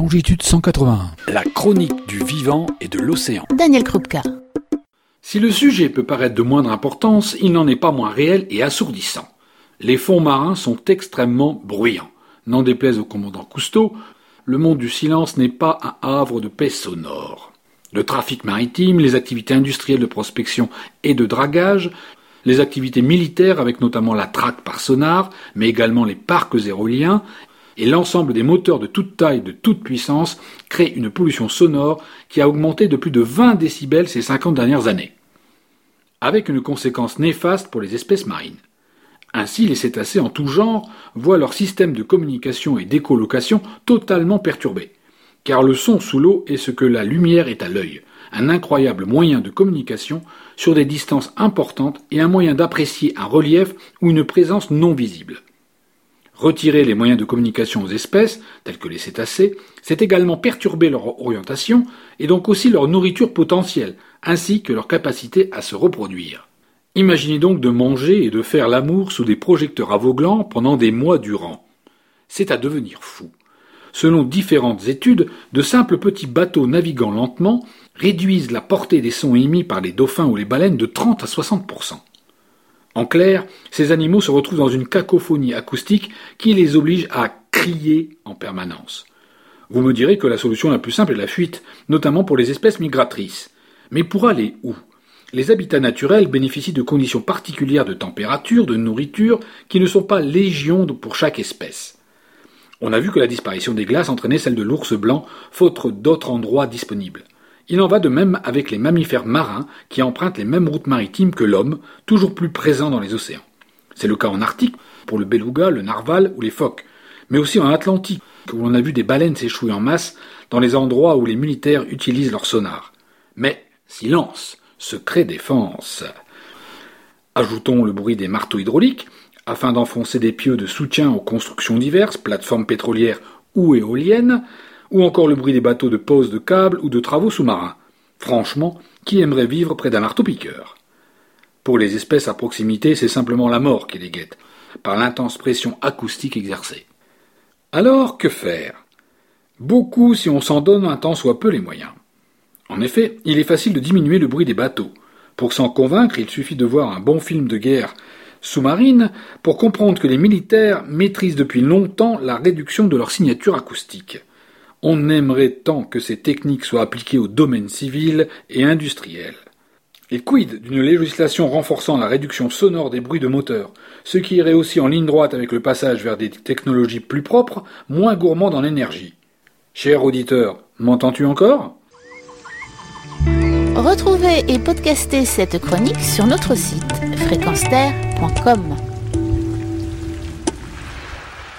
longitude 181. La chronique du vivant et de l'océan. Daniel Krupka. Si le sujet peut paraître de moindre importance, il n'en est pas moins réel et assourdissant. Les fonds marins sont extrêmement bruyants. N'en déplaise au commandant Cousteau, le monde du silence n'est pas un havre de paix sonore. Le trafic maritime, les activités industrielles de prospection et de dragage, les activités militaires avec notamment la traque par sonar, mais également les parcs éoliens et l'ensemble des moteurs de toute taille, de toute puissance, créent une pollution sonore qui a augmenté de plus de 20 décibels ces 50 dernières années. Avec une conséquence néfaste pour les espèces marines. Ainsi, les cétacés en tout genre voient leur système de communication et d'écolocation totalement perturbé. Car le son sous l'eau est ce que la lumière est à l'œil, un incroyable moyen de communication sur des distances importantes et un moyen d'apprécier un relief ou une présence non visible. Retirer les moyens de communication aux espèces, telles que les cétacés, c'est également perturber leur orientation et donc aussi leur nourriture potentielle, ainsi que leur capacité à se reproduire. Imaginez donc de manger et de faire l'amour sous des projecteurs aveuglants pendant des mois durant. C'est à devenir fou. Selon différentes études, de simples petits bateaux naviguant lentement réduisent la portée des sons émis par les dauphins ou les baleines de 30 à 60 En clair, ces animaux se retrouvent dans une cacophonie acoustique qui les oblige à crier en permanence. Vous me direz que la solution la plus simple est la fuite, notamment pour les espèces migratrices. Mais pour aller où? Les habitats naturels bénéficient de conditions particulières de température, de nourriture, qui ne sont pas légion pour chaque espèce. On a vu que la disparition des glaces entraînait celle de l'ours blanc, faute d'autres endroits disponibles. Il en va de même avec les mammifères marins qui empruntent les mêmes routes maritimes que l'homme, toujours plus présents dans les océans. C'est le cas en Arctique pour le beluga, le narval ou les phoques, mais aussi en Atlantique où l'on a vu des baleines s'échouer en masse dans les endroits où les militaires utilisent leur sonar. Mais silence, secret défense. Ajoutons le bruit des marteaux hydrauliques afin d'enfoncer des pieux de soutien aux constructions diverses, plateformes pétrolières ou éoliennes, ou encore le bruit des bateaux de pose de câbles ou de travaux sous-marins. Franchement, qui aimerait vivre près d'un marteau-piqueur? Pour les espèces à proximité, c'est simplement la mort qui les guette, par l'intense pression acoustique exercée. Alors, que faire? Beaucoup si on s'en donne un temps soit peu les moyens. En effet, il est facile de diminuer le bruit des bateaux. Pour s'en convaincre, il suffit de voir un bon film de guerre sous-marine pour comprendre que les militaires maîtrisent depuis longtemps la réduction de leur signature acoustique. On aimerait tant que ces techniques soient appliquées au domaine civil et industriel. Et quid d'une législation renforçant la réduction sonore des bruits de moteur, ce qui irait aussi en ligne droite avec le passage vers des technologies plus propres, moins gourmandes en énergie. Cher auditeur, m'entends-tu encore? Retrouvez et podcastez cette chronique sur notre site fréquence